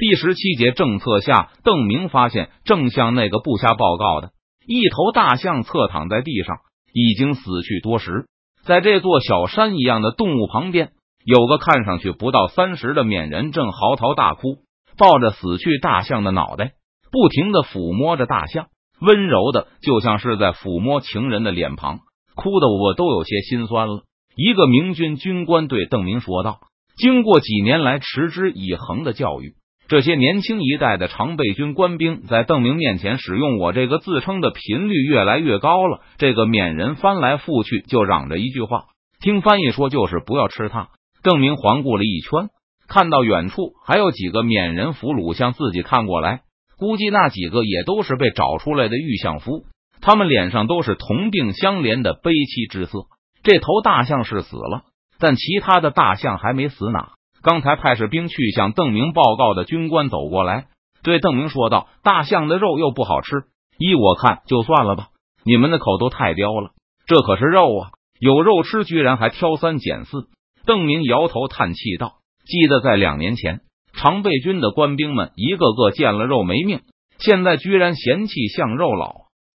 第十七节政策下，邓明发现正向那个部下报告的，一头大象侧躺在地上，已经死去多时。在这座小山一样的动物旁边，有个看上去不到三十的缅人正嚎啕大哭，抱着死去大象的脑袋，不停的抚摸着大象，温柔的就像是在抚摸情人的脸庞，哭的我都有些心酸了。一个明军军官对邓明说道：“经过几年来持之以恒的教育。”这些年轻一代的常备军官兵在邓明面前使用我这个自称的频率越来越高了。这个缅人翻来覆去就嚷着一句话，听翻译说就是不要吃它。邓明环顾了一圈，看到远处还有几个缅人俘虏向自己看过来，估计那几个也都是被找出来的玉相夫，他们脸上都是同病相怜的悲戚之色。这头大象是死了，但其他的大象还没死呢。刚才派士兵去向邓明报告的军官走过来，对邓明说道：“大象的肉又不好吃，依我看就算了吧。你们的口都太刁了，这可是肉啊，有肉吃居然还挑三拣四。”邓明摇头叹气道：“记得在两年前，常备军的官兵们一个个见了肉没命，现在居然嫌弃象肉老。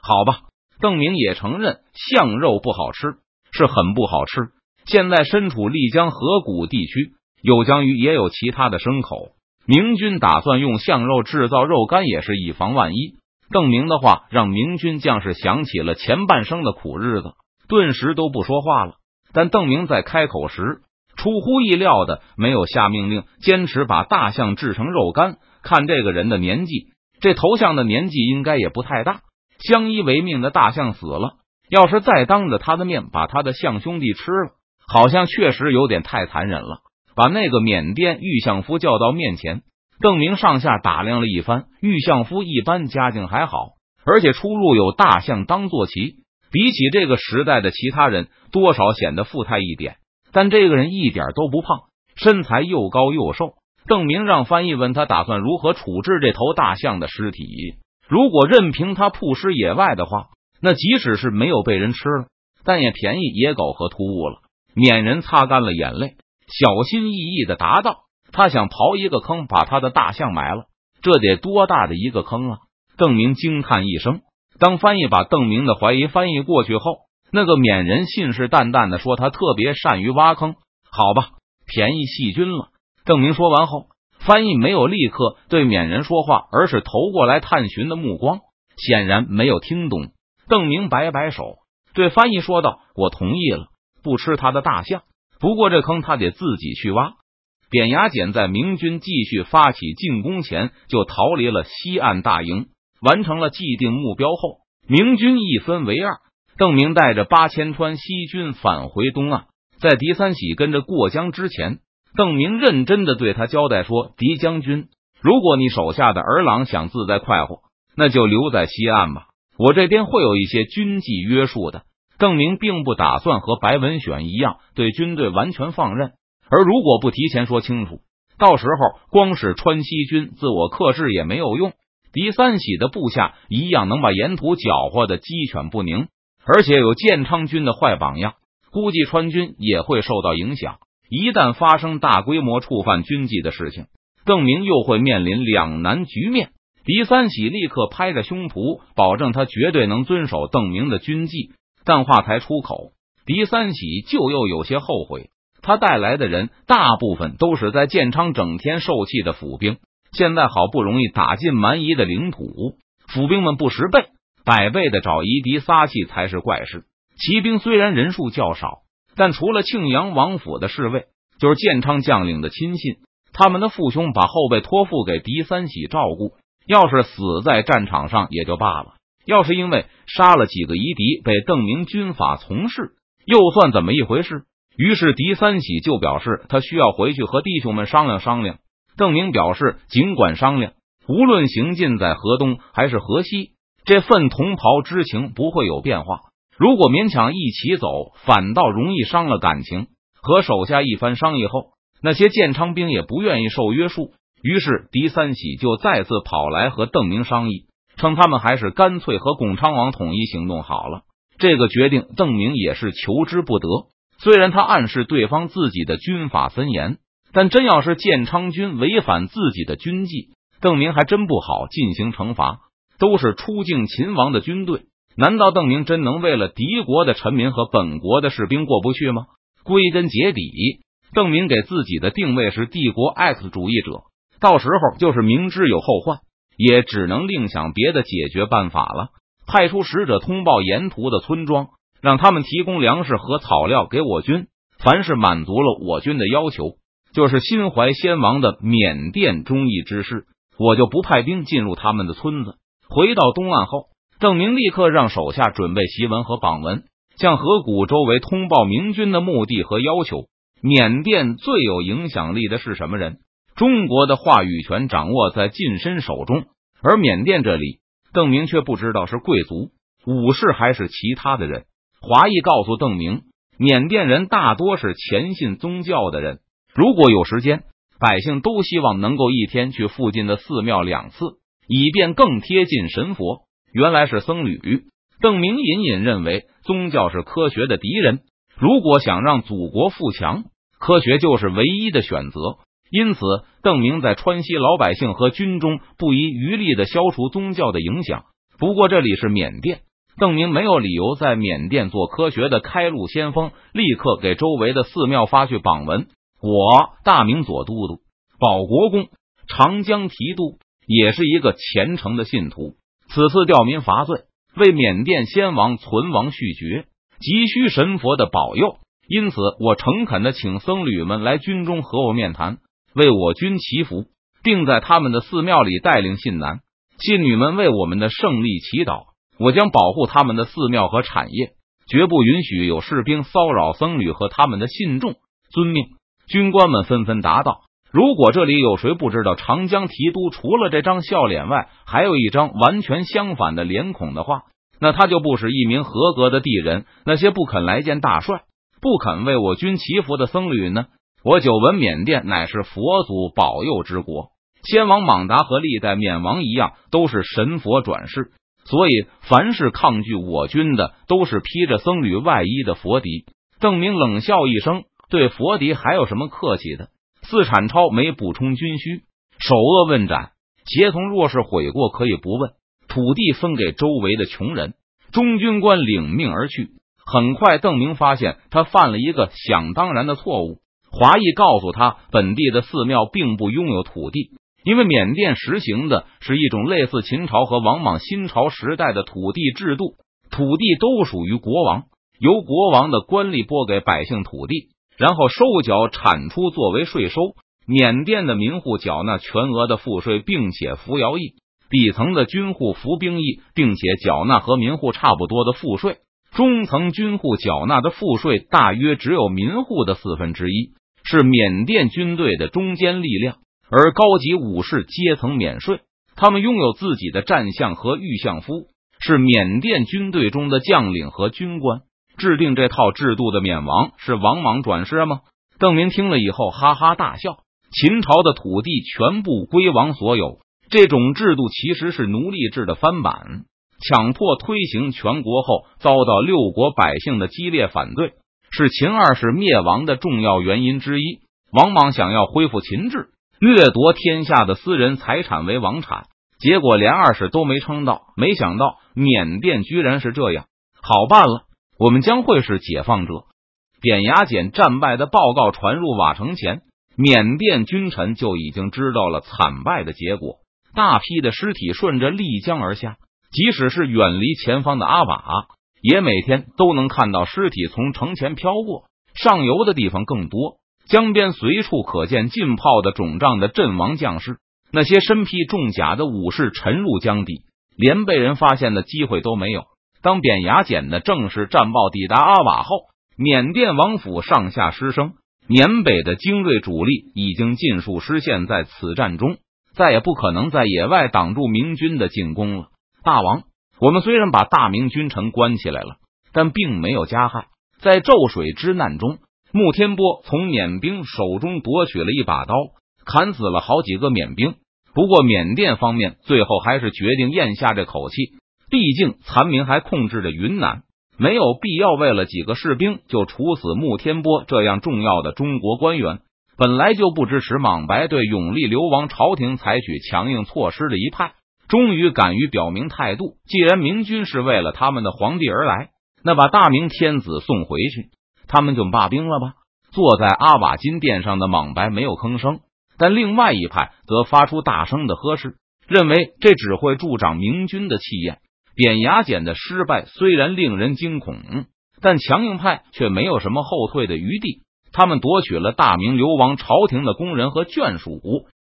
好吧，邓明也承认象肉不好吃，是很不好吃。现在身处丽江河谷地区。”有江鱼，也有其他的牲口。明军打算用象肉制造肉干，也是以防万一。邓明的话让明军将士想起了前半生的苦日子，顿时都不说话了。但邓明在开口时，出乎意料的没有下命令，坚持把大象制成肉干。看这个人的年纪，这头像的年纪应该也不太大。相依为命的大象死了，要是再当着他的面把他的象兄弟吃了，好像确实有点太残忍了。把那个缅甸玉相夫叫到面前，邓明上下打量了一番。玉相夫一般家境还好，而且出入有大象当坐骑，比起这个时代的其他人，多少显得富态一点。但这个人一点都不胖，身材又高又瘦。邓明让翻译问他打算如何处置这头大象的尸体。如果任凭他曝尸野外的话，那即使是没有被人吃了，但也便宜野狗和突兀了。缅人擦干了眼泪。小心翼翼的答道：“他想刨一个坑，把他的大象埋了。这得多大的一个坑啊！”邓明惊叹一声。当翻译把邓明的怀疑翻译过去后，那个缅人信誓旦旦的说：“他特别善于挖坑。”好吧，便宜细菌了。邓明说完后，翻译没有立刻对缅人说话，而是投过来探寻的目光，显然没有听懂。邓明摆摆手，对翻译说道：“我同意了，不吃他的大象。”不过这坑他得自己去挖。扁牙简在明军继续发起进攻前就逃离了西岸大营，完成了既定目标后，明军一分为二。邓明带着八千川西军返回东岸，在狄三喜跟着过江之前，邓明认真的对他交代说：“狄将军，如果你手下的儿郎想自在快活，那就留在西岸吧，我这边会有一些军纪约束的。”邓明并不打算和白文选一样对军队完全放任，而如果不提前说清楚，到时候光是川西军自我克制也没有用。狄三喜的部下一样能把沿途搅和的鸡犬不宁，而且有建昌军的坏榜样，估计川军也会受到影响。一旦发生大规模触犯军纪的事情，邓明又会面临两难局面。狄三喜立刻拍着胸脯保证，他绝对能遵守邓明的军纪。但话才出口，狄三喜就又有些后悔。他带来的人大部分都是在建昌整天受气的府兵，现在好不容易打进蛮夷的领土，府兵们不识背，百倍的找夷狄撒气才是怪事。骑兵虽然人数较少，但除了庆阳王府的侍卫，就是建昌将领的亲信。他们的父兄把后辈托付给狄三喜照顾，要是死在战场上也就罢了。要是因为杀了几个夷狄被邓明军法从事，又算怎么一回事？于是狄三喜就表示他需要回去和弟兄们商量商量。邓明表示尽管商量，无论行进在河东还是河西，这份同袍之情不会有变化。如果勉强一起走，反倒容易伤了感情。和手下一番商议后，那些建昌兵也不愿意受约束，于是狄三喜就再次跑来和邓明商议。称他们还是干脆和巩昌王统一行动好了。这个决定，邓明也是求之不得。虽然他暗示对方自己的军法森严，但真要是建昌军违反自己的军纪，邓明还真不好进行惩罚。都是出境秦王的军队，难道邓明真能为了敌国的臣民和本国的士兵过不去吗？归根结底，邓明给自己的定位是帝国 X 主义者，到时候就是明知有后患，也只能另想别的解决办法了。派出使者通报沿途的村庄，让他们提供粮食和草料给我军。凡是满足了我军的要求，就是心怀先王的缅甸忠义之士，我就不派兵进入他们的村子。回到东岸后，邓明立刻让手下准备檄文和榜文，向河谷周围通报明军的目的和要求。缅甸最有影响力的是什么人？中国的话语权掌握在近身手中，而缅甸这里，邓明却不知道是贵族、武士还是其他的人。华裔告诉邓明。缅甸人大多是虔信宗教的人，如果有时间，百姓都希望能够一天去附近的寺庙两次，以便更贴近神佛。原来是僧侣。邓明隐隐认为，宗教是科学的敌人。如果想让祖国富强，科学就是唯一的选择。因此，邓明在川西老百姓和军中不遗余力的消除宗教的影响。不过，这里是缅甸。邓明没有理由在缅甸做科学的开路先锋，立刻给周围的寺庙发去榜文。我大明左都督保国公长江提督也是一个虔诚的信徒，此次吊民伐罪，为缅甸先王存亡续绝，急需神佛的保佑。因此，我诚恳的请僧侣们来军中和我面谈，为我军祈福，并在他们的寺庙里带领信男信女们为我们的胜利祈祷。我将保护他们的寺庙和产业，绝不允许有士兵骚扰僧侣和他们的信众。遵命！军官们纷纷答道。如果这里有谁不知道长江提督除了这张笑脸外，还有一张完全相反的脸孔的话，那他就不是一名合格的地人。那些不肯来见大帅、不肯为我军祈福的僧侣呢？我久闻缅甸乃是佛祖保佑之国，先王莽达和历代缅王一样，都是神佛转世。所以，凡是抗拒我军的，都是披着僧侣外衣的佛敌。邓明冷笑一声，对佛敌还有什么客气的？四产超没补充军需，首恶问斩，协同若是悔过，可以不问。土地分给周围的穷人。中军官领命而去。很快，邓明发现他犯了一个想当然的错误。华裔告诉他，本地的寺庙并不拥有土地。因为缅甸实行的是一种类似秦朝和王莽、新朝时代的土地制度，土地都属于国王，由国王的官吏拨给百姓土地，然后收缴产出作为税收。缅甸的民户缴纳全额的赋税，并且服徭役；底层的军户服兵役，并且缴纳和民户差不多的赋税。中层军户缴纳的赋税大约只有民户的四分之一，是缅甸军队的中坚力量。而高级武士阶层免税，他们拥有自己的战象和御相夫，是缅甸军队中的将领和军官。制定这套制度的缅王是王莽转世吗？邓明听了以后哈哈大笑。秦朝的土地全部归王所有，这种制度其实是奴隶制的翻版。强迫推行全国后，遭到六国百姓的激烈反对，是秦二世灭亡的重要原因之一。王莽想要恢复秦制。掠夺天下的私人财产为王产，结果连二世都没撑到。没想到缅甸居然是这样，好办了，我们将会是解放者。扁牙简战败的报告传入瓦城前，缅甸君臣就已经知道了惨败的结果。大批的尸体顺着丽江而下，即使是远离前方的阿瓦，也每天都能看到尸体从城前飘过。上游的地方更多。江边随处可见浸泡的肿胀的阵亡将士，那些身披重甲的武士沉入江底，连被人发现的机会都没有。当扁牙简的正式战报抵达阿瓦后，缅甸王府上下失声，缅北的精锐主力已经尽数失陷在此战中，再也不可能在野外挡住明军的进攻了。大王，我们虽然把大明君臣关起来了，但并没有加害，在咒水之难中。穆天波从缅兵手中夺取了一把刀，砍死了好几个缅兵。不过，缅甸方面最后还是决定咽下这口气，毕竟残民还控制着云南，没有必要为了几个士兵就处死穆天波这样重要的中国官员。本来就不支持莽白对永历流亡朝廷采取强硬措施的一派，终于敢于表明态度。既然明军是为了他们的皇帝而来，那把大明天子送回去，他们就罢兵了吧。坐在阿瓦金殿上的莽白没有吭声，但另外一派则发出大声的呵斥，认为这只会助长明军的气焰。扁牙剪的失败虽然令人惊恐，但强硬派却没有什么后退的余地。他们夺取了大明流亡朝廷的工人和眷属，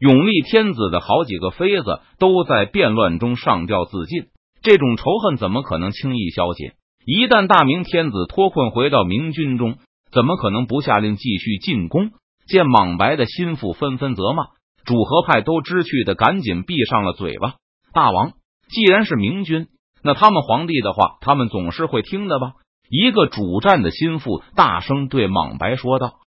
永历天子的好几个妃子都在变乱中上吊自尽。这种仇恨怎么可能轻易消解？一旦大明天子脱困回到明军中，怎么可能不下令继续进攻？见莽白的心腹纷纷责骂，主和派都知趣的赶紧闭上了嘴巴。大王，既然是明军。那他们皇帝的话，他们总是会听的吧？一个主战的心腹大声对莽白说道。